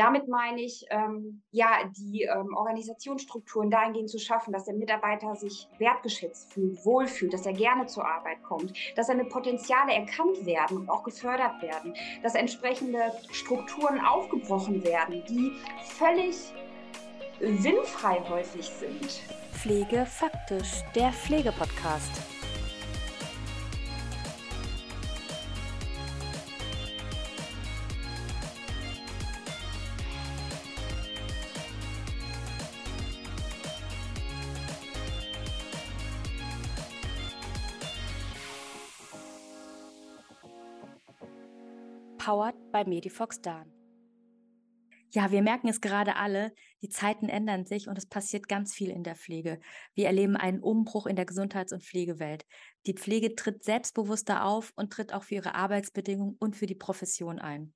damit meine ich, ähm, ja, die ähm, Organisationsstrukturen dahingehend zu schaffen, dass der Mitarbeiter sich wertgeschätzt fühlt, wohlfühlt, dass er gerne zur Arbeit kommt, dass seine Potenziale erkannt werden und auch gefördert werden, dass entsprechende Strukturen aufgebrochen werden, die völlig sinnfrei häufig sind. Pflege faktisch, der Pflegepodcast. Powered by Medifox Dan. Ja, wir merken es gerade alle, die Zeiten ändern sich und es passiert ganz viel in der Pflege. Wir erleben einen Umbruch in der Gesundheits- und Pflegewelt. Die Pflege tritt selbstbewusster auf und tritt auch für ihre Arbeitsbedingungen und für die Profession ein.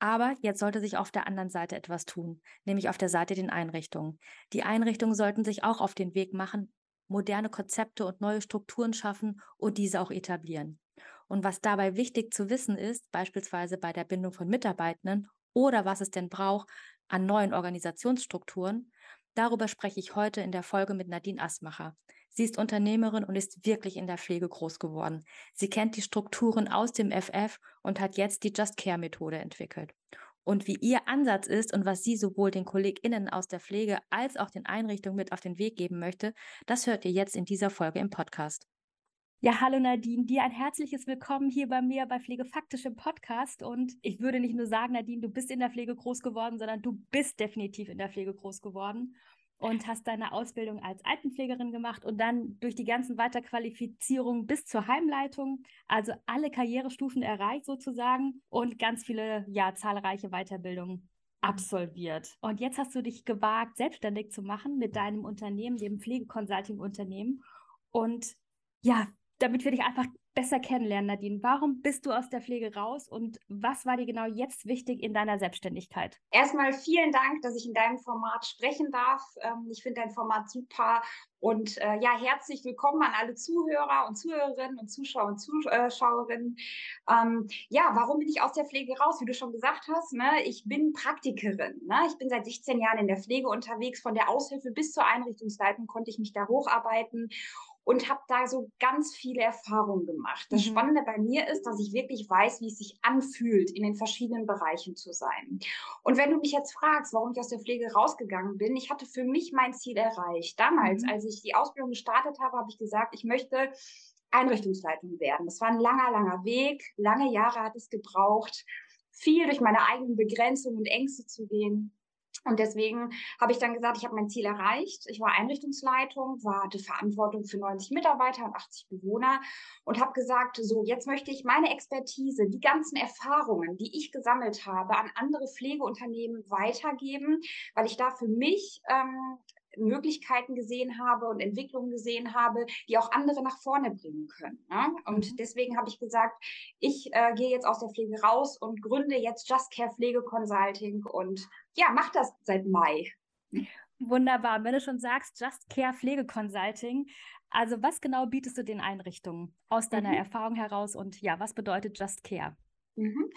Aber jetzt sollte sich auf der anderen Seite etwas tun, nämlich auf der Seite den Einrichtungen. Die Einrichtungen sollten sich auch auf den Weg machen, moderne Konzepte und neue Strukturen schaffen und diese auch etablieren. Und was dabei wichtig zu wissen ist, beispielsweise bei der Bindung von Mitarbeitenden oder was es denn braucht an neuen Organisationsstrukturen, darüber spreche ich heute in der Folge mit Nadine Asmacher. Sie ist Unternehmerin und ist wirklich in der Pflege groß geworden. Sie kennt die Strukturen aus dem FF und hat jetzt die Just Care Methode entwickelt. Und wie ihr Ansatz ist und was sie sowohl den KollegInnen aus der Pflege als auch den Einrichtungen mit auf den Weg geben möchte, das hört ihr jetzt in dieser Folge im Podcast. Ja, hallo Nadine, dir ein herzliches Willkommen hier bei mir bei Pflegefaktisch im Podcast. Und ich würde nicht nur sagen, Nadine, du bist in der Pflege groß geworden, sondern du bist definitiv in der Pflege groß geworden und hast deine Ausbildung als Altenpflegerin gemacht und dann durch die ganzen Weiterqualifizierungen bis zur Heimleitung, also alle Karrierestufen erreicht sozusagen und ganz viele, ja, zahlreiche Weiterbildungen absolviert. Und jetzt hast du dich gewagt, selbstständig zu machen mit deinem Unternehmen, dem Pflegeconsulting-Unternehmen. Und ja, damit wir dich einfach besser kennenlernen, Nadine. Warum bist du aus der Pflege raus und was war dir genau jetzt wichtig in deiner Selbstständigkeit? Erstmal vielen Dank, dass ich in deinem Format sprechen darf. Ähm, ich finde dein Format super und äh, ja, herzlich willkommen an alle Zuhörer und Zuhörerinnen und Zuschauer und Zuschauerinnen. Ähm, ja, warum bin ich aus der Pflege raus? Wie du schon gesagt hast, ne, ich bin Praktikerin. Ne? Ich bin seit 16 Jahren in der Pflege unterwegs. Von der Aushilfe bis zur Einrichtungsleitung konnte ich mich da hocharbeiten und habe da so ganz viele Erfahrungen gemacht. Das mhm. Spannende bei mir ist, dass ich wirklich weiß, wie es sich anfühlt, in den verschiedenen Bereichen zu sein. Und wenn du mich jetzt fragst, warum ich aus der Pflege rausgegangen bin, ich hatte für mich mein Ziel erreicht. Damals, mhm. als ich die Ausbildung gestartet habe, habe ich gesagt, ich möchte Einrichtungsleitung werden. Das war ein langer, langer Weg. Lange Jahre hat es gebraucht, viel durch meine eigenen Begrenzungen und Ängste zu gehen. Und deswegen habe ich dann gesagt, ich habe mein Ziel erreicht. Ich war Einrichtungsleitung, war, hatte Verantwortung für 90 Mitarbeiter und 80 Bewohner und habe gesagt, so, jetzt möchte ich meine Expertise, die ganzen Erfahrungen, die ich gesammelt habe, an andere Pflegeunternehmen weitergeben, weil ich da für mich ähm, Möglichkeiten gesehen habe und Entwicklungen gesehen habe, die auch andere nach vorne bringen können. Ne? Und mhm. deswegen habe ich gesagt, ich äh, gehe jetzt aus der Pflege raus und gründe jetzt Just Care Pflege Consulting und ja, mach das seit Mai. Wunderbar. Wenn du schon sagst, Just Care Pflege Consulting, also was genau bietest du den Einrichtungen aus deiner mhm. Erfahrung heraus und ja, was bedeutet Just Care? Mhm.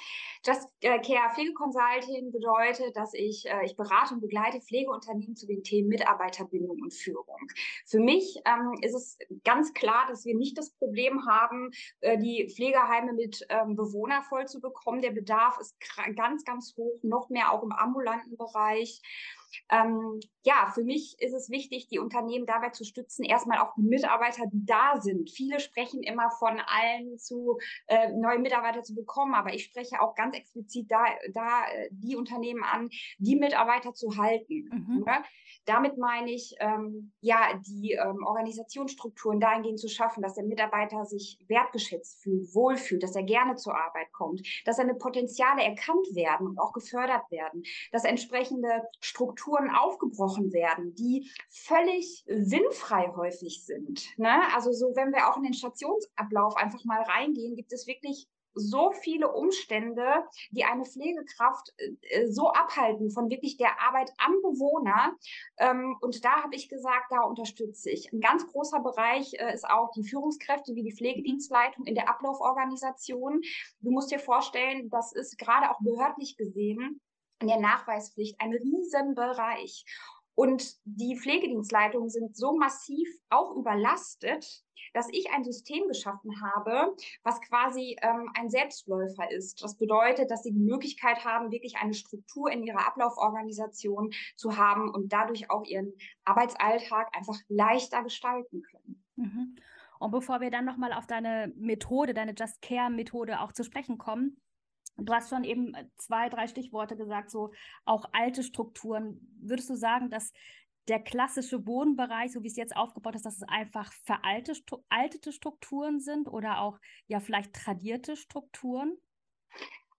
Just äh, Care Pflege Consulting bedeutet, dass ich, äh, ich berate und begleite Pflegeunternehmen zu den Themen Mitarbeiterbindung und Führung. Für mich ähm, ist es ganz klar, dass wir nicht das Problem haben, äh, die Pflegeheime mit ähm, Bewohner voll zu bekommen. Der Bedarf ist ganz, ganz hoch, noch mehr auch im ambulanten Bereich. Ähm, ja, für mich ist es wichtig, die Unternehmen dabei zu stützen, erstmal auch die Mitarbeiter, die da sind. Viele sprechen immer von allen zu äh, neue Mitarbeiter zu bekommen, aber ich spreche auch ganz explizit da, da äh, die Unternehmen an, die Mitarbeiter zu halten. Mhm. Ne? Damit meine ich, ähm, ja, die ähm, Organisationsstrukturen dahingehend zu schaffen, dass der Mitarbeiter sich wertgeschätzt fühlt, wohlfühlt, dass er gerne zur Arbeit kommt, dass seine Potenziale erkannt werden und auch gefördert werden, dass entsprechende Strukturen aufgebrochen werden, die völlig sinnfrei häufig sind. Ne? Also so, wenn wir auch in den Stationsablauf einfach mal reingehen, gibt es wirklich so viele Umstände, die eine Pflegekraft äh, so abhalten von wirklich der Arbeit am Bewohner. Ähm, und da habe ich gesagt, da unterstütze ich. Ein ganz großer Bereich äh, ist auch die Führungskräfte wie die Pflegedienstleitung in der Ablauforganisation. Du musst dir vorstellen, das ist gerade auch behördlich gesehen in der Nachweispflicht ein Riesenbereich. Und die Pflegedienstleitungen sind so massiv auch überlastet, dass ich ein System geschaffen habe, was quasi ähm, ein Selbstläufer ist. Das bedeutet, dass sie die Möglichkeit haben, wirklich eine Struktur in ihrer Ablauforganisation zu haben und dadurch auch ihren Arbeitsalltag einfach leichter gestalten können. Mhm. Und bevor wir dann nochmal auf deine Methode, deine Just Care-Methode auch zu sprechen kommen, Du hast schon eben zwei, drei Stichworte gesagt, so auch alte Strukturen. Würdest du sagen, dass der klassische Wohnbereich, so wie es jetzt aufgebaut ist, dass es einfach veraltete Strukturen sind oder auch ja vielleicht tradierte Strukturen?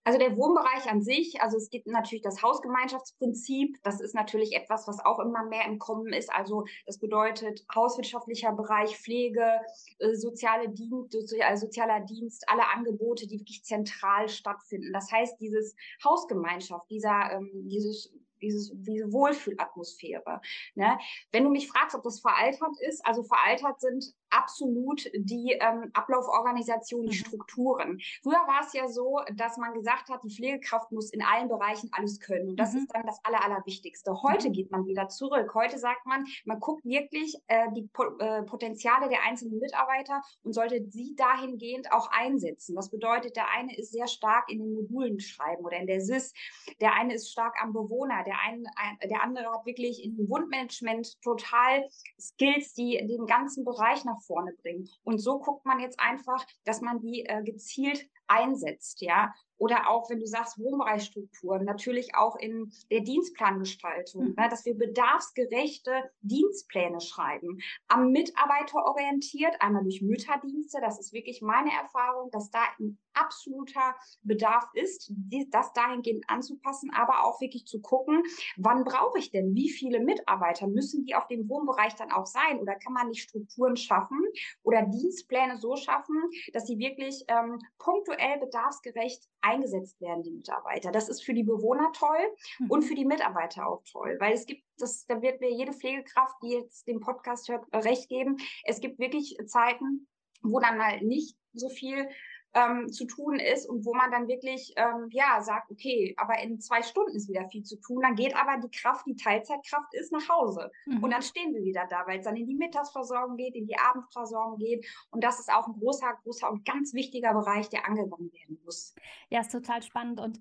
Also der Wohnbereich an sich, also es gibt natürlich das Hausgemeinschaftsprinzip, das ist natürlich etwas, was auch immer mehr im Kommen ist. Also das bedeutet hauswirtschaftlicher Bereich, Pflege, äh, soziale Dienst, also sozialer Dienst, alle Angebote, die wirklich zentral stattfinden. Das heißt, dieses Hausgemeinschaft, dieser, ähm, dieses dieses, diese Wohlfühlatmosphäre. Ne? Wenn du mich fragst, ob das veraltert ist, also veraltert sind absolut die ähm, Ablauforganisation, die mhm. Strukturen. Früher war es ja so, dass man gesagt hat, die Pflegekraft muss in allen Bereichen alles können. Und das mhm. ist dann das Aller, Allerwichtigste. Heute mhm. geht man wieder zurück. Heute sagt man, man guckt wirklich äh, die po äh, Potenziale der einzelnen Mitarbeiter und sollte sie dahingehend auch einsetzen. Das bedeutet, der eine ist sehr stark in den Modulen schreiben oder in der SIS. Der eine ist stark am Bewohner. Der, eine, ein, der andere hat wirklich in Wundmanagement total Skills, die den ganzen Bereich nach vorne bringen. Und so guckt man jetzt einfach, dass man die äh, gezielt einsetzt, ja. Oder auch, wenn du sagst, Wohnbereichsstrukturen, natürlich auch in der Dienstplangestaltung, mhm. ne, dass wir bedarfsgerechte Dienstpläne schreiben. Am Mitarbeiter orientiert, einmal durch Mütterdienste, das ist wirklich meine Erfahrung, dass da ein absoluter Bedarf ist, das dahingehend anzupassen, aber auch wirklich zu gucken, wann brauche ich denn, wie viele Mitarbeiter müssen die auf dem Wohnbereich dann auch sein oder kann man nicht Strukturen schaffen oder Dienstpläne so schaffen, dass sie wirklich ähm, punktuell bedarfsgerecht eingesetzt werden, die Mitarbeiter. Das ist für die Bewohner toll mhm. und für die Mitarbeiter auch toll, weil es gibt, das, da wird mir jede Pflegekraft, die jetzt den Podcast hört, recht geben. Es gibt wirklich Zeiten, wo dann mal nicht so viel ähm, zu tun ist und wo man dann wirklich ähm, ja sagt, okay, aber in zwei Stunden ist wieder viel zu tun, dann geht aber die Kraft, die Teilzeitkraft ist nach Hause mhm. und dann stehen wir wieder da, weil es dann in die Mittagsversorgung geht, in die Abendversorgung geht und das ist auch ein großer, großer und ganz wichtiger Bereich, der angegangen werden muss. Ja, ist total spannend und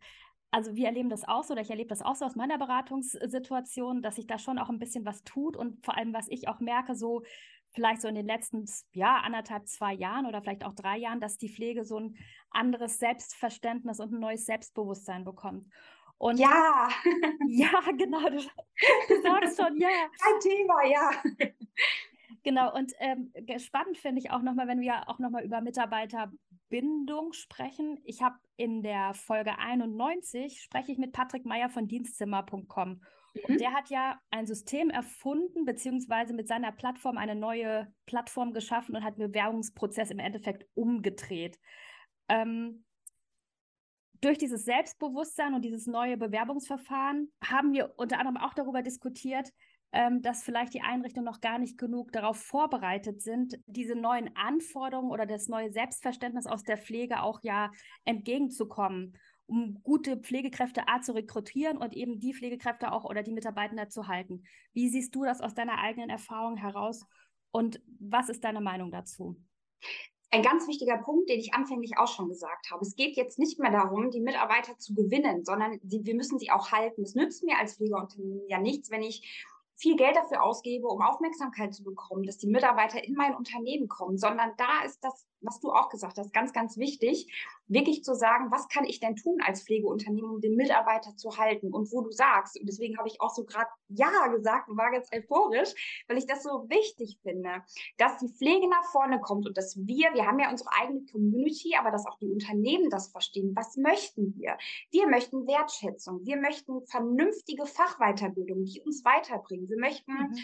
also wir erleben das auch so, oder ich erlebe das auch so aus meiner Beratungssituation, dass sich da schon auch ein bisschen was tut und vor allem, was ich auch merke, so vielleicht so in den letzten ja, anderthalb, zwei Jahren oder vielleicht auch drei Jahren, dass die Pflege so ein anderes Selbstverständnis und ein neues Selbstbewusstsein bekommt. Und ja, ja, genau, du, du sagst schon, ja. Ein Thema, ja. Genau, und ähm, spannend finde ich auch nochmal, wenn wir auch nochmal über Mitarbeiterbindung sprechen. Ich habe in der Folge 91 spreche ich mit Patrick Meyer von Dienstzimmer.com und mhm. der hat ja ein System erfunden, beziehungsweise mit seiner Plattform eine neue Plattform geschaffen und hat den Bewerbungsprozess im Endeffekt umgedreht. Ähm, durch dieses Selbstbewusstsein und dieses neue Bewerbungsverfahren haben wir unter anderem auch darüber diskutiert, ähm, dass vielleicht die Einrichtungen noch gar nicht genug darauf vorbereitet sind, diese neuen Anforderungen oder das neue Selbstverständnis aus der Pflege auch ja entgegenzukommen um gute Pflegekräfte A zu rekrutieren und eben die Pflegekräfte auch oder die Mitarbeitenden zu halten. Wie siehst du das aus deiner eigenen Erfahrung heraus und was ist deine Meinung dazu? Ein ganz wichtiger Punkt, den ich anfänglich auch schon gesagt habe. Es geht jetzt nicht mehr darum, die Mitarbeiter zu gewinnen, sondern die, wir müssen sie auch halten. Es nützt mir als Pflegeunternehmen ja nichts, wenn ich viel Geld dafür ausgebe, um Aufmerksamkeit zu bekommen, dass die Mitarbeiter in mein Unternehmen kommen, sondern da ist das, was du auch gesagt hast, ganz, ganz wichtig, wirklich zu sagen, was kann ich denn tun als Pflegeunternehmen, um den Mitarbeiter zu halten und wo du sagst. Und deswegen habe ich auch so gerade Ja gesagt und war ganz euphorisch, weil ich das so wichtig finde, dass die Pflege nach vorne kommt und dass wir, wir haben ja unsere eigene Community, aber dass auch die Unternehmen das verstehen. Was möchten wir? Wir möchten Wertschätzung. Wir möchten vernünftige Fachweiterbildung, die uns weiterbringen. Wir möchten mhm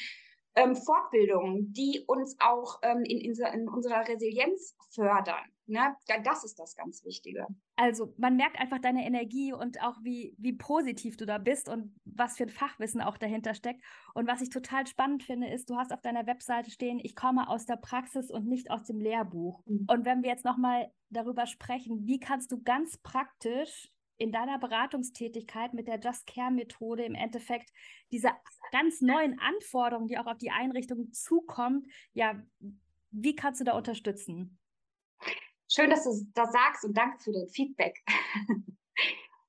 ähm, Fortbildungen, die uns auch ähm, in, in, unserer Resilienz fördern. Ne? Das ist das ganz Wichtige. Also man merkt einfach deine Energie und auch wie, wie positiv du da bist und was für ein Fachwissen auch dahinter steckt. Und was ich total spannend finde, ist, du hast auf deiner Webseite stehen, ich komme aus der Praxis und nicht aus dem Lehrbuch. Mhm. Und wenn wir jetzt nochmal darüber sprechen, wie kannst du ganz praktisch in deiner Beratungstätigkeit mit der Just Care Methode im Endeffekt diese ganz neuen Anforderungen, die auch auf die Einrichtung zukommen, ja, wie kannst du da unterstützen? Schön, dass du das sagst und danke für dein Feedback.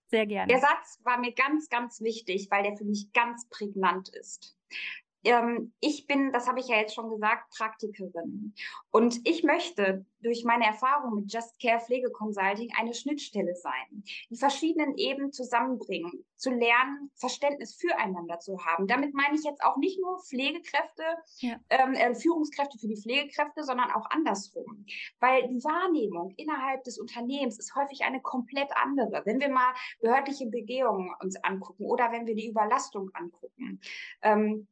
Sehr gerne. Der Satz war mir ganz, ganz wichtig, weil der für mich ganz prägnant ist ich bin, das habe ich ja jetzt schon gesagt, Praktikerin. Und ich möchte durch meine Erfahrung mit Just Care Pflege Consulting eine Schnittstelle sein, die verschiedenen Ebenen zusammenbringen, zu lernen, Verständnis füreinander zu haben. Damit meine ich jetzt auch nicht nur Pflegekräfte, ja. ähm, äh, Führungskräfte für die Pflegekräfte, sondern auch andersrum. Weil die Wahrnehmung innerhalb des Unternehmens ist häufig eine komplett andere. Wenn wir mal behördliche Begehungen uns angucken oder wenn wir die Überlastung angucken. Ähm,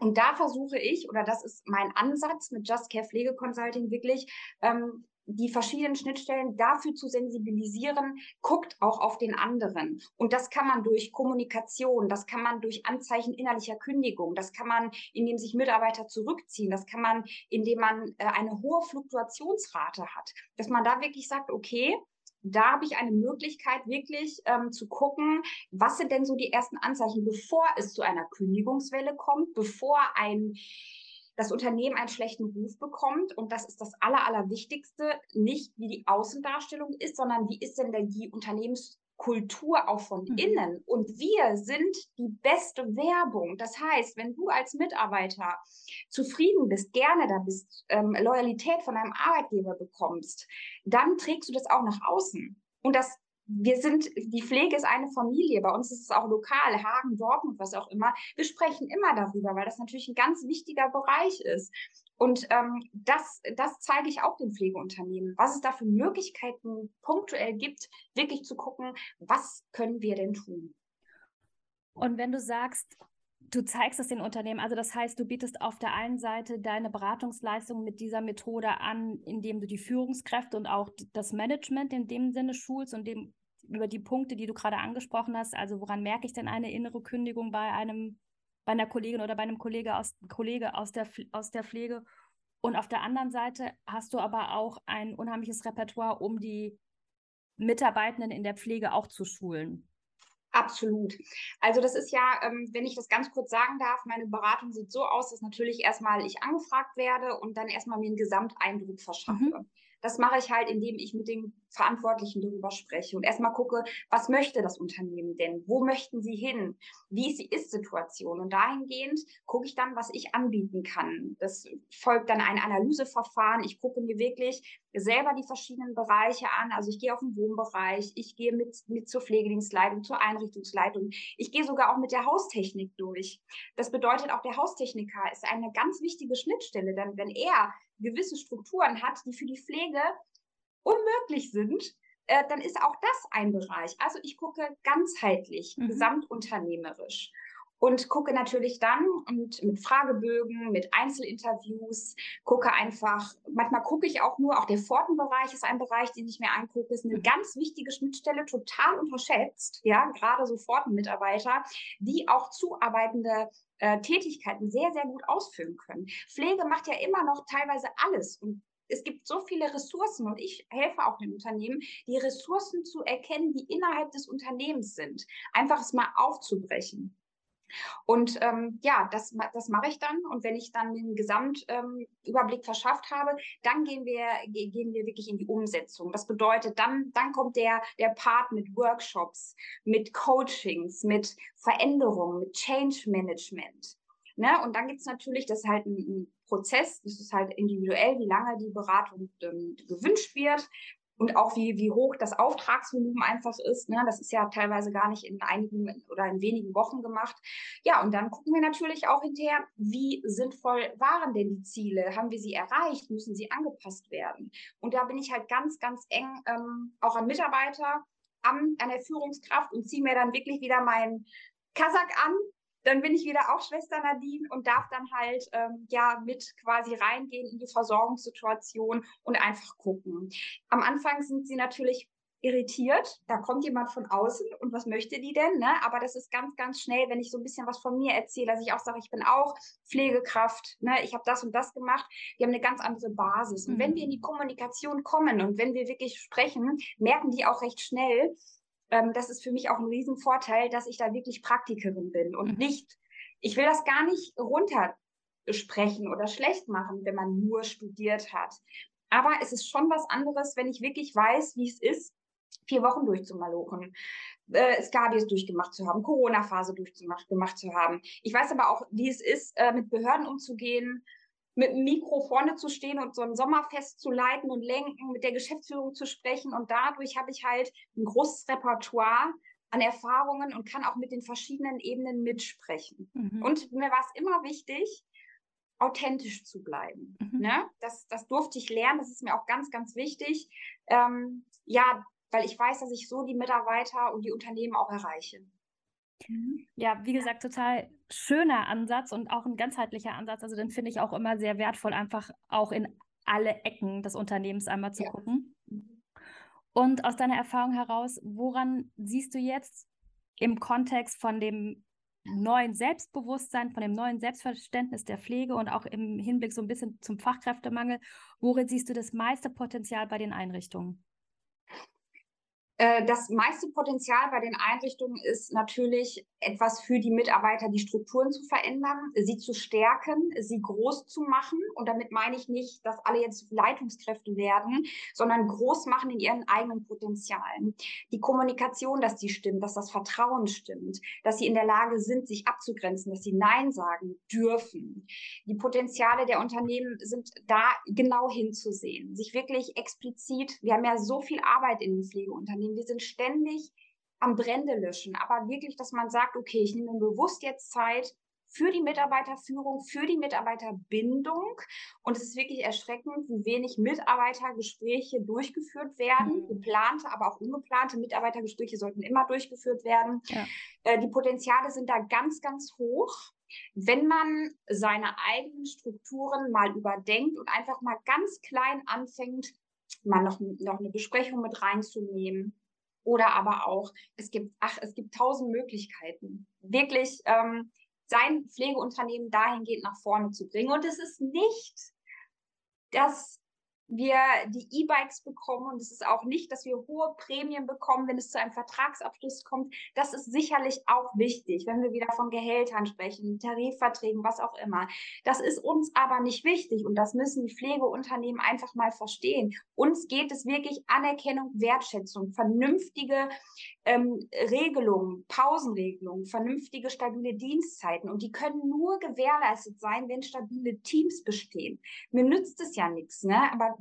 und da versuche ich, oder das ist mein Ansatz mit Just Care Pflege Consulting, wirklich ähm, die verschiedenen Schnittstellen dafür zu sensibilisieren, guckt auch auf den anderen. Und das kann man durch Kommunikation, das kann man durch Anzeichen innerlicher Kündigung, das kann man, indem sich Mitarbeiter zurückziehen, das kann man, indem man äh, eine hohe Fluktuationsrate hat, dass man da wirklich sagt, okay, da habe ich eine Möglichkeit, wirklich ähm, zu gucken, was sind denn so die ersten Anzeichen, bevor es zu einer Kündigungswelle kommt, bevor ein das Unternehmen einen schlechten Ruf bekommt. Und das ist das Aller, Allerwichtigste, nicht wie die Außendarstellung ist, sondern wie ist denn die Unternehmens Kultur auch von mhm. innen. Und wir sind die beste Werbung. Das heißt, wenn du als Mitarbeiter zufrieden bist, gerne da bist, ähm, Loyalität von einem Arbeitgeber bekommst, dann trägst du das auch nach außen. Und das wir sind, die Pflege ist eine Familie. Bei uns ist es auch lokal, Hagen, Dortmund, was auch immer. Wir sprechen immer darüber, weil das natürlich ein ganz wichtiger Bereich ist. Und ähm, das, das zeige ich auch den Pflegeunternehmen, was es da für Möglichkeiten punktuell gibt, wirklich zu gucken, was können wir denn tun. Und wenn du sagst, du zeigst es den Unternehmen, also das heißt, du bietest auf der einen Seite deine Beratungsleistung mit dieser Methode an, indem du die Führungskräfte und auch das Management in dem Sinne schulst und dem über die Punkte, die du gerade angesprochen hast, also woran merke ich denn eine innere Kündigung bei einem bei einer Kollegin oder bei einem Kollege aus, Kollege aus, der, aus der Pflege. Und auf der anderen Seite hast du aber auch ein unheimliches Repertoire, um die Mitarbeitenden in der Pflege auch zu schulen. Absolut. Also das ist ja, ähm, wenn ich das ganz kurz sagen darf, meine Beratung sieht so aus, dass natürlich erstmal ich angefragt werde und dann erstmal mir einen Gesamteindruck verschaffe. Mhm. Das mache ich halt, indem ich mit den Verantwortlichen darüber spreche und erstmal gucke, was möchte das Unternehmen denn? Wo möchten sie hin? Wie ist die Ist-Situation? Und dahingehend gucke ich dann, was ich anbieten kann. Das folgt dann ein Analyseverfahren. Ich gucke mir wirklich selber die verschiedenen Bereiche an. Also ich gehe auf den Wohnbereich, ich gehe mit, mit zur Pflegedienstleitung, zur Einrichtungsleitung. Ich gehe sogar auch mit der Haustechnik durch. Das bedeutet, auch der Haustechniker ist eine ganz wichtige Schnittstelle, denn wenn er gewisse Strukturen hat, die für die Pflege unmöglich sind, äh, dann ist auch das ein Bereich. Also ich gucke ganzheitlich, mhm. gesamtunternehmerisch und gucke natürlich dann und mit Fragebögen, mit Einzelinterviews, gucke einfach, manchmal gucke ich auch nur, auch der Fortenbereich ist ein Bereich, den ich mir angucke, ist eine mhm. ganz wichtige Schnittstelle, total unterschätzt, ja, gerade so Fortenmitarbeiter, die auch zuarbeitende äh, Tätigkeiten sehr, sehr gut ausfüllen können. Pflege macht ja immer noch teilweise alles und es gibt so viele Ressourcen und ich helfe auch den Unternehmen, die Ressourcen zu erkennen, die innerhalb des Unternehmens sind. Einfach es mal aufzubrechen. Und ähm, ja, das, das mache ich dann. Und wenn ich dann den Gesamtüberblick ähm, verschafft habe, dann gehen wir, gehen wir wirklich in die Umsetzung. Das bedeutet, dann, dann kommt der, der Part mit Workshops, mit Coachings, mit Veränderungen, mit Change Management. Ne? Und dann gibt es natürlich, das ist halt ein, ein Prozess, das ist halt individuell, wie lange die Beratung ähm, gewünscht wird und auch wie, wie hoch das Auftragsvolumen einfach ist. Ne? Das ist ja teilweise gar nicht in einigen oder in wenigen Wochen gemacht. Ja, und dann gucken wir natürlich auch hinterher, wie sinnvoll waren denn die Ziele? Haben wir sie erreicht? Müssen sie angepasst werden? Und da bin ich halt ganz, ganz eng ähm, auch an Mitarbeiter, an, an der Führungskraft und ziehe mir dann wirklich wieder meinen Kasach an dann bin ich wieder auch Schwester Nadine und darf dann halt ähm, ja mit quasi reingehen in die Versorgungssituation und einfach gucken. Am Anfang sind sie natürlich irritiert, da kommt jemand von außen und was möchte die denn? Ne? Aber das ist ganz, ganz schnell, wenn ich so ein bisschen was von mir erzähle, dass ich auch sage, ich bin auch Pflegekraft, ne? ich habe das und das gemacht, die haben eine ganz andere Basis. Und mhm. wenn wir in die Kommunikation kommen und wenn wir wirklich sprechen, merken die auch recht schnell, ähm, das ist für mich auch ein Riesenvorteil, dass ich da wirklich Praktikerin bin und mhm. nicht, ich will das gar nicht runtersprechen oder schlecht machen, wenn man nur studiert hat. Aber es ist schon was anderes, wenn ich wirklich weiß, wie es ist, vier Wochen durchzumalochen, äh, Skabies durchgemacht zu haben, Corona-Phase durchgemacht gemacht zu haben. Ich weiß aber auch, wie es ist, äh, mit Behörden umzugehen, mit dem Mikro vorne zu stehen und so ein Sommerfest zu leiten und lenken, mit der Geschäftsführung zu sprechen. Und dadurch habe ich halt ein großes Repertoire an Erfahrungen und kann auch mit den verschiedenen Ebenen mitsprechen. Mhm. Und mir war es immer wichtig, authentisch zu bleiben. Mhm. Ne? Das, das durfte ich lernen, das ist mir auch ganz, ganz wichtig. Ähm, ja, weil ich weiß, dass ich so die Mitarbeiter und die Unternehmen auch erreiche. Mhm. Ja, wie gesagt, total schöner Ansatz und auch ein ganzheitlicher Ansatz. Also den finde ich auch immer sehr wertvoll, einfach auch in alle Ecken des Unternehmens einmal zu ja. gucken. Und aus deiner Erfahrung heraus, woran siehst du jetzt im Kontext von dem neuen Selbstbewusstsein, von dem neuen Selbstverständnis der Pflege und auch im Hinblick so ein bisschen zum Fachkräftemangel, worin siehst du das meiste Potenzial bei den Einrichtungen? Äh, das meiste Potenzial bei den Einrichtungen ist natürlich etwas für die Mitarbeiter, die Strukturen zu verändern, sie zu stärken, sie groß zu machen. Und damit meine ich nicht, dass alle jetzt Leitungskräfte werden, sondern groß machen in ihren eigenen Potenzialen. Die Kommunikation, dass die stimmt, dass das Vertrauen stimmt, dass sie in der Lage sind, sich abzugrenzen, dass sie Nein sagen dürfen. Die Potenziale der Unternehmen sind da genau hinzusehen, sich wirklich explizit, wir haben ja so viel Arbeit in den Pflegeunternehmen, Unternehmen. Wir sind ständig am Brände löschen, aber wirklich, dass man sagt, okay, ich nehme mir bewusst jetzt Zeit für die Mitarbeiterführung, für die Mitarbeiterbindung. Und es ist wirklich erschreckend, wie wenig Mitarbeitergespräche durchgeführt werden. Mhm. Geplante, aber auch ungeplante Mitarbeitergespräche sollten immer durchgeführt werden. Ja. Äh, die Potenziale sind da ganz, ganz hoch. Wenn man seine eigenen Strukturen mal überdenkt und einfach mal ganz klein anfängt, mal noch, noch eine Besprechung mit reinzunehmen. Oder aber auch, es gibt, ach, es gibt tausend Möglichkeiten, wirklich ähm, sein Pflegeunternehmen dahingehend nach vorne zu bringen. Und es ist nicht das wir die E-Bikes bekommen und es ist auch nicht, dass wir hohe Prämien bekommen, wenn es zu einem Vertragsabschluss kommt. Das ist sicherlich auch wichtig, wenn wir wieder von Gehältern sprechen, Tarifverträgen, was auch immer. Das ist uns aber nicht wichtig und das müssen die Pflegeunternehmen einfach mal verstehen. Uns geht es wirklich Anerkennung, Wertschätzung, vernünftige ähm, Regelungen, Pausenregelungen, vernünftige, stabile Dienstzeiten und die können nur gewährleistet sein, wenn stabile Teams bestehen. Mir nützt es ja nichts, ne? aber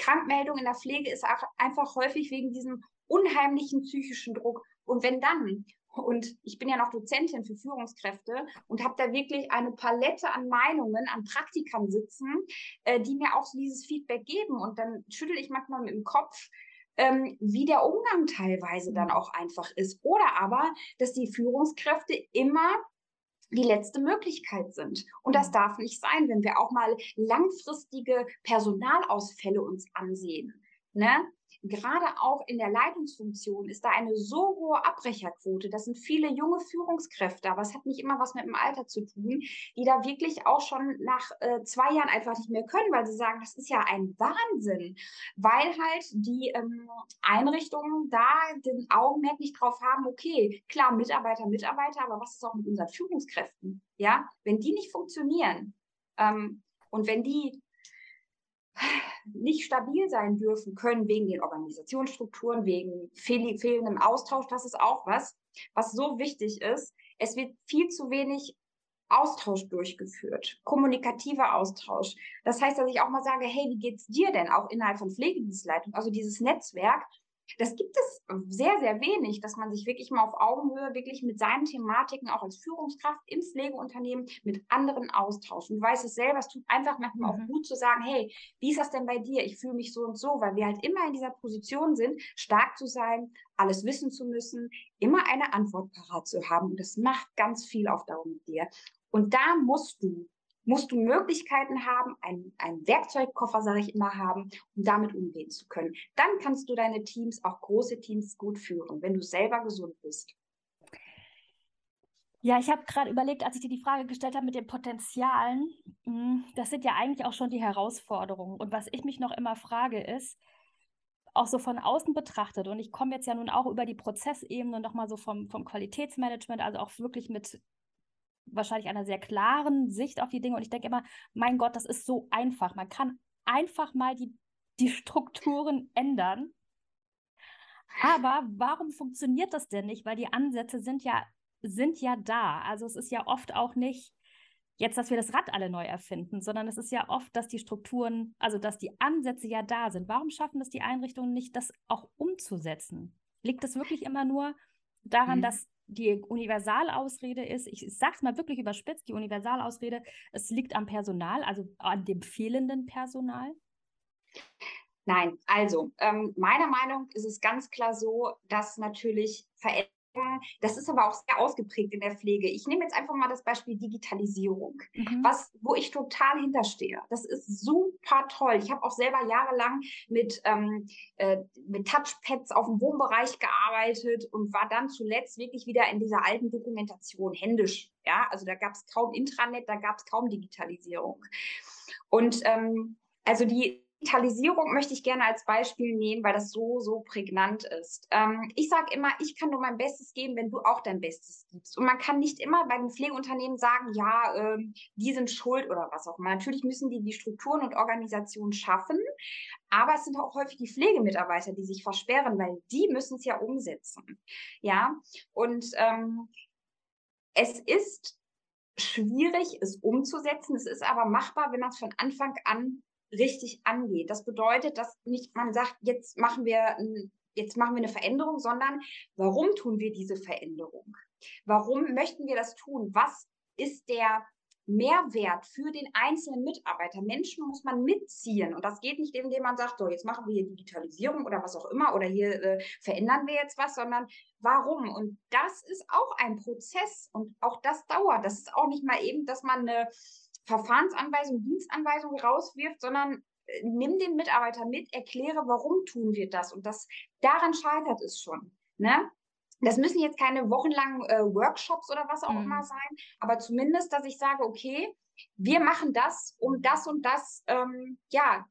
Krankmeldung in der Pflege ist auch einfach häufig wegen diesem unheimlichen psychischen Druck. Und wenn dann, und ich bin ja noch Dozentin für Führungskräfte und habe da wirklich eine Palette an Meinungen, an Praktikern sitzen, äh, die mir auch so dieses Feedback geben. Und dann schüttel ich manchmal mit dem Kopf, ähm, wie der Umgang teilweise dann auch einfach ist. Oder aber, dass die Führungskräfte immer die letzte Möglichkeit sind. Und das mhm. darf nicht sein, wenn wir auch mal langfristige Personalausfälle uns ansehen. Ne? Gerade auch in der Leitungsfunktion ist da eine so hohe Abbrecherquote. Das sind viele junge Führungskräfte, aber es hat nicht immer was mit dem Alter zu tun, die da wirklich auch schon nach äh, zwei Jahren einfach nicht mehr können, weil sie sagen, das ist ja ein Wahnsinn, weil halt die ähm, Einrichtungen da den Augenmerk nicht drauf haben, okay, klar, Mitarbeiter, Mitarbeiter, aber was ist auch mit unseren Führungskräften? Ja, wenn die nicht funktionieren ähm, und wenn die nicht stabil sein dürfen können wegen den Organisationsstrukturen, wegen fehl fehlendem Austausch. Das ist auch was, was so wichtig ist. Es wird viel zu wenig Austausch durchgeführt, kommunikativer Austausch. Das heißt, dass ich auch mal sage, hey, wie geht's dir denn auch innerhalb von Pflegedienstleitung? Also dieses Netzwerk, das gibt es sehr, sehr wenig, dass man sich wirklich mal auf Augenhöhe wirklich mit seinen Thematiken auch als Führungskraft im Pflegeunternehmen mit anderen austauscht. Und du weißt es selber, es tut einfach manchmal mhm. auch gut zu sagen, hey, wie ist das denn bei dir? Ich fühle mich so und so, weil wir halt immer in dieser Position sind, stark zu sein, alles wissen zu müssen, immer eine Antwort parat zu haben. Und das macht ganz viel auf Dauer mit dir. Und da musst du musst du Möglichkeiten haben, einen, Werkzeugkoffer, sage ich immer, haben, um damit umgehen zu können. Dann kannst du deine Teams, auch große Teams, gut führen, wenn du selber gesund bist. Ja, ich habe gerade überlegt, als ich dir die Frage gestellt habe mit den Potenzialen, hm, das sind ja eigentlich auch schon die Herausforderungen. Und was ich mich noch immer frage ist, auch so von außen betrachtet, und ich komme jetzt ja nun auch über die Prozessebene nochmal so vom, vom Qualitätsmanagement, also auch wirklich mit wahrscheinlich einer sehr klaren Sicht auf die Dinge. Und ich denke immer, mein Gott, das ist so einfach. Man kann einfach mal die, die Strukturen ändern. Aber warum funktioniert das denn nicht? Weil die Ansätze sind ja, sind ja da. Also es ist ja oft auch nicht jetzt, dass wir das Rad alle neu erfinden, sondern es ist ja oft, dass die Strukturen, also dass die Ansätze ja da sind. Warum schaffen es die Einrichtungen nicht, das auch umzusetzen? Liegt es wirklich immer nur daran, mhm. dass die Universalausrede ist, ich, sage es mal wirklich überspitzt, die Universalausrede, es liegt am Personal, also an dem fehlenden Personal? Nein, also ähm, meiner Meinung ist es ganz klar so, dass natürlich Veränderungen das ist aber auch sehr ausgeprägt in der Pflege. Ich nehme jetzt einfach mal das Beispiel Digitalisierung, mhm. was, wo ich total hinterstehe. Das ist super toll. Ich habe auch selber jahrelang mit, ähm, äh, mit Touchpads auf dem Wohnbereich gearbeitet und war dann zuletzt wirklich wieder in dieser alten Dokumentation händisch. Ja, also da gab es kaum Intranet, da gab es kaum Digitalisierung. Und ähm, also die Digitalisierung möchte ich gerne als Beispiel nehmen, weil das so, so prägnant ist. Ähm, ich sage immer, ich kann nur mein Bestes geben, wenn du auch dein Bestes gibst. Und man kann nicht immer bei den Pflegeunternehmen sagen, ja, ähm, die sind schuld oder was auch immer. Natürlich müssen die die Strukturen und Organisationen schaffen, aber es sind auch häufig die Pflegemitarbeiter, die sich versperren, weil die müssen es ja umsetzen. Ja, und ähm, es ist schwierig, es umzusetzen. Es ist aber machbar, wenn man es von Anfang an richtig angeht. Das bedeutet, dass nicht man sagt, jetzt machen wir jetzt machen wir eine Veränderung, sondern warum tun wir diese Veränderung? Warum möchten wir das tun? Was ist der Mehrwert für den einzelnen Mitarbeiter? Menschen muss man mitziehen und das geht nicht, indem man sagt, so jetzt machen wir hier Digitalisierung oder was auch immer oder hier äh, verändern wir jetzt was, sondern warum? Und das ist auch ein Prozess und auch das dauert. Das ist auch nicht mal eben, dass man eine Verfahrensanweisung, Dienstanweisung rauswirft, sondern äh, nimm den Mitarbeiter mit, erkläre, warum tun wir das. Und das daran scheitert es schon. Ne? Das müssen jetzt keine wochenlangen äh, Workshops oder was auch mhm. immer sein, aber zumindest, dass ich sage, okay, wir machen das, um das und das ähm, ja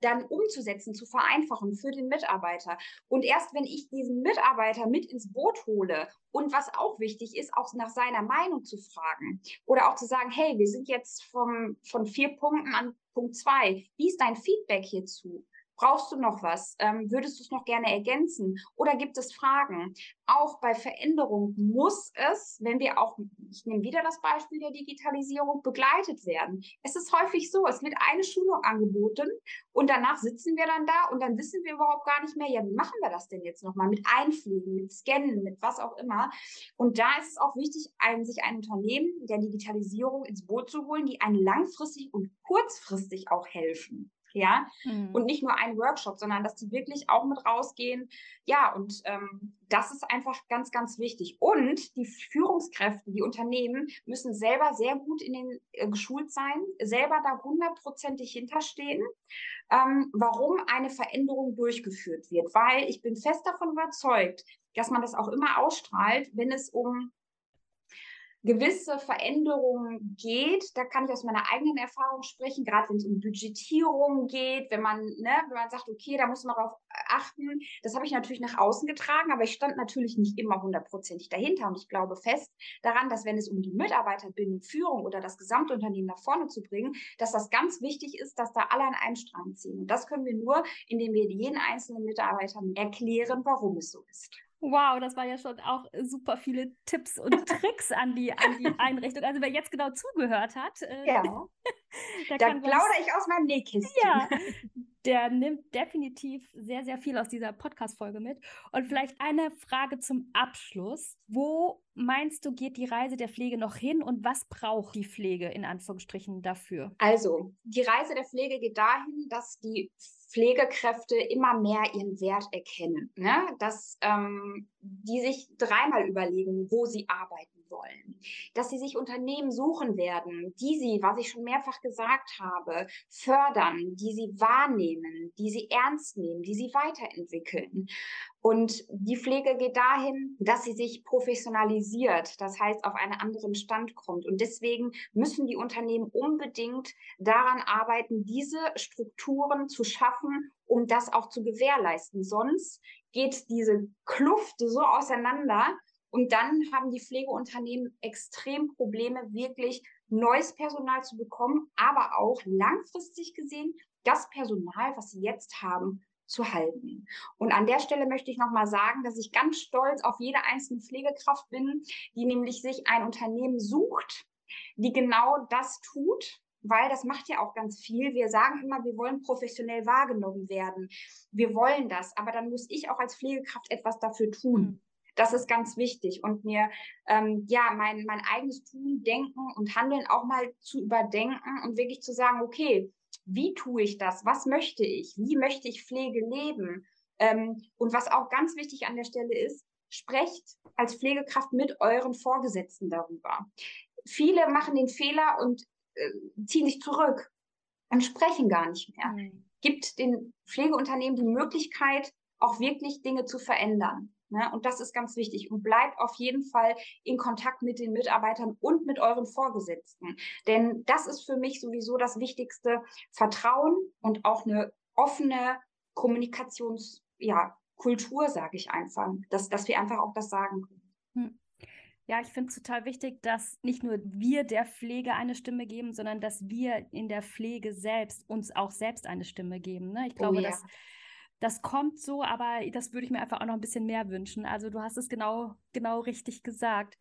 dann umzusetzen, zu vereinfachen für den Mitarbeiter. Und erst wenn ich diesen Mitarbeiter mit ins Boot hole und was auch wichtig ist, auch nach seiner Meinung zu fragen oder auch zu sagen, hey, wir sind jetzt vom, von vier Punkten an Punkt zwei. Wie ist dein Feedback hierzu? Brauchst du noch was? Ähm, würdest du es noch gerne ergänzen? Oder gibt es Fragen? Auch bei Veränderung muss es, wenn wir auch, ich nehme wieder das Beispiel der Digitalisierung, begleitet werden. Es ist häufig so, es wird eine Schulung angeboten und danach sitzen wir dann da und dann wissen wir überhaupt gar nicht mehr, ja, wie machen wir das denn jetzt nochmal? Mit Einfliegen, mit Scannen, mit was auch immer. Und da ist es auch wichtig, ein, sich ein Unternehmen der Digitalisierung ins Boot zu holen, die einen langfristig und kurzfristig auch helfen ja, mhm. und nicht nur ein Workshop, sondern dass die wirklich auch mit rausgehen. Ja, und ähm, das ist einfach ganz, ganz wichtig. Und die Führungskräfte, die Unternehmen müssen selber sehr gut in den äh, geschult sein, selber da hundertprozentig hinterstehen, ähm, warum eine Veränderung durchgeführt wird. Weil ich bin fest davon überzeugt, dass man das auch immer ausstrahlt, wenn es um gewisse Veränderungen geht. Da kann ich aus meiner eigenen Erfahrung sprechen, gerade wenn es um Budgetierung geht, wenn man, ne, wenn man sagt, okay, da muss man darauf achten. Das habe ich natürlich nach außen getragen, aber ich stand natürlich nicht immer hundertprozentig dahinter. Und ich glaube fest daran, dass wenn es um die Mitarbeiterbindung, Führung oder das Gesamtunternehmen nach vorne zu bringen, dass das ganz wichtig ist, dass da alle an einem Strang ziehen. Und das können wir nur, indem wir jeden einzelnen Mitarbeiter erklären, warum es so ist. Wow, das war ja schon auch super viele Tipps und Tricks an die, an die Einrichtung. Also wer jetzt genau zugehört hat, äh, ja. da plaudere ich aus meinem Nähkästchen. Ja, der nimmt definitiv sehr, sehr viel aus dieser Podcast-Folge mit. Und vielleicht eine Frage zum Abschluss. Wo meinst du, geht die Reise der Pflege noch hin und was braucht die Pflege in Anführungsstrichen dafür? Also, die Reise der Pflege geht dahin, dass die Pflegekräfte immer mehr ihren Wert erkennen, ne? dass ähm, die sich dreimal überlegen, wo sie arbeiten wollen, dass sie sich Unternehmen suchen werden, die sie, was ich schon mehrfach gesagt habe, fördern, die sie wahrnehmen, die sie ernst nehmen, die sie weiterentwickeln. Und die Pflege geht dahin, dass sie sich professionalisiert, das heißt auf einen anderen Stand kommt. Und deswegen müssen die Unternehmen unbedingt daran arbeiten, diese Strukturen zu schaffen um das auch zu gewährleisten. Sonst geht diese Kluft so auseinander und dann haben die Pflegeunternehmen extrem Probleme, wirklich neues Personal zu bekommen, aber auch langfristig gesehen das Personal, was sie jetzt haben, zu halten. Und an der Stelle möchte ich nochmal sagen, dass ich ganz stolz auf jede einzelne Pflegekraft bin, die nämlich sich ein Unternehmen sucht, die genau das tut, weil das macht ja auch ganz viel. Wir sagen immer, wir wollen professionell wahrgenommen werden. Wir wollen das, aber dann muss ich auch als Pflegekraft etwas dafür tun. Das ist ganz wichtig und mir ähm, ja mein, mein eigenes Tun, Denken und Handeln auch mal zu überdenken und wirklich zu sagen, okay, wie tue ich das? Was möchte ich? Wie möchte ich Pflege leben? Ähm, und was auch ganz wichtig an der Stelle ist, sprecht als Pflegekraft mit euren Vorgesetzten darüber. Viele machen den Fehler und äh, ziehen sich zurück und sprechen gar nicht mehr. Mhm. Gibt den Pflegeunternehmen die Möglichkeit, auch wirklich Dinge zu verändern. Ne? Und das ist ganz wichtig. Und bleibt auf jeden Fall in Kontakt mit den Mitarbeitern und mit euren Vorgesetzten. Denn das ist für mich sowieso das Wichtigste. Vertrauen und auch eine offene Kommunikationskultur, ja, sage ich einfach, dass, dass wir einfach auch das sagen können. Hm. Ja, ich finde es total wichtig, dass nicht nur wir der Pflege eine Stimme geben, sondern dass wir in der Pflege selbst uns auch selbst eine Stimme geben. Ne? Ich glaube, oh, ja. dass das kommt so, aber das würde ich mir einfach auch noch ein bisschen mehr wünschen. Also du hast es genau, genau richtig gesagt.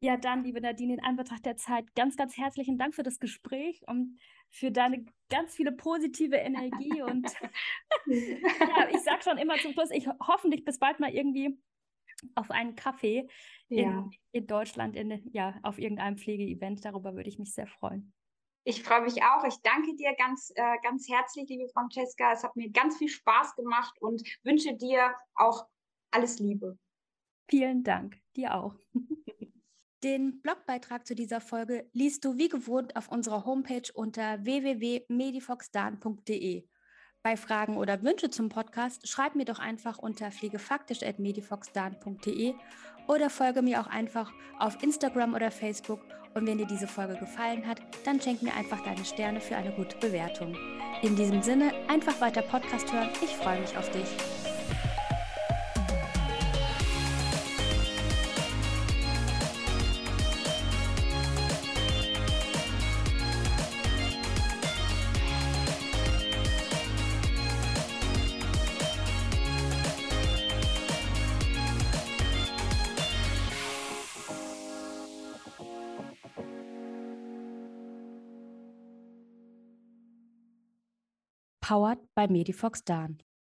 Ja, dann, liebe Nadine, in Anbetracht der Zeit, ganz, ganz herzlichen Dank für das Gespräch und für deine ganz viele positive Energie. Und ja, ich sage schon immer zum Schluss, ich hoffentlich bis bald mal irgendwie auf einen Kaffee ja. in, in Deutschland, in, ja, auf irgendeinem Pflegeevent. Darüber würde ich mich sehr freuen. Ich freue mich auch. Ich danke dir ganz, äh, ganz herzlich, liebe Francesca. Es hat mir ganz viel Spaß gemacht und wünsche dir auch alles Liebe. Vielen Dank. Dir auch. Den Blogbeitrag zu dieser Folge liest du wie gewohnt auf unserer Homepage unter www.medifoxdan.de. Bei Fragen oder Wünsche zum Podcast schreib mir doch einfach unter pflegefaktisch.medifoxdan.de oder folge mir auch einfach auf Instagram oder Facebook und wenn dir diese Folge gefallen hat, dann schenk mir einfach deine Sterne für eine gute Bewertung. In diesem Sinne, einfach weiter Podcast hören. Ich freue mich auf dich. Powered by Medifox Dan.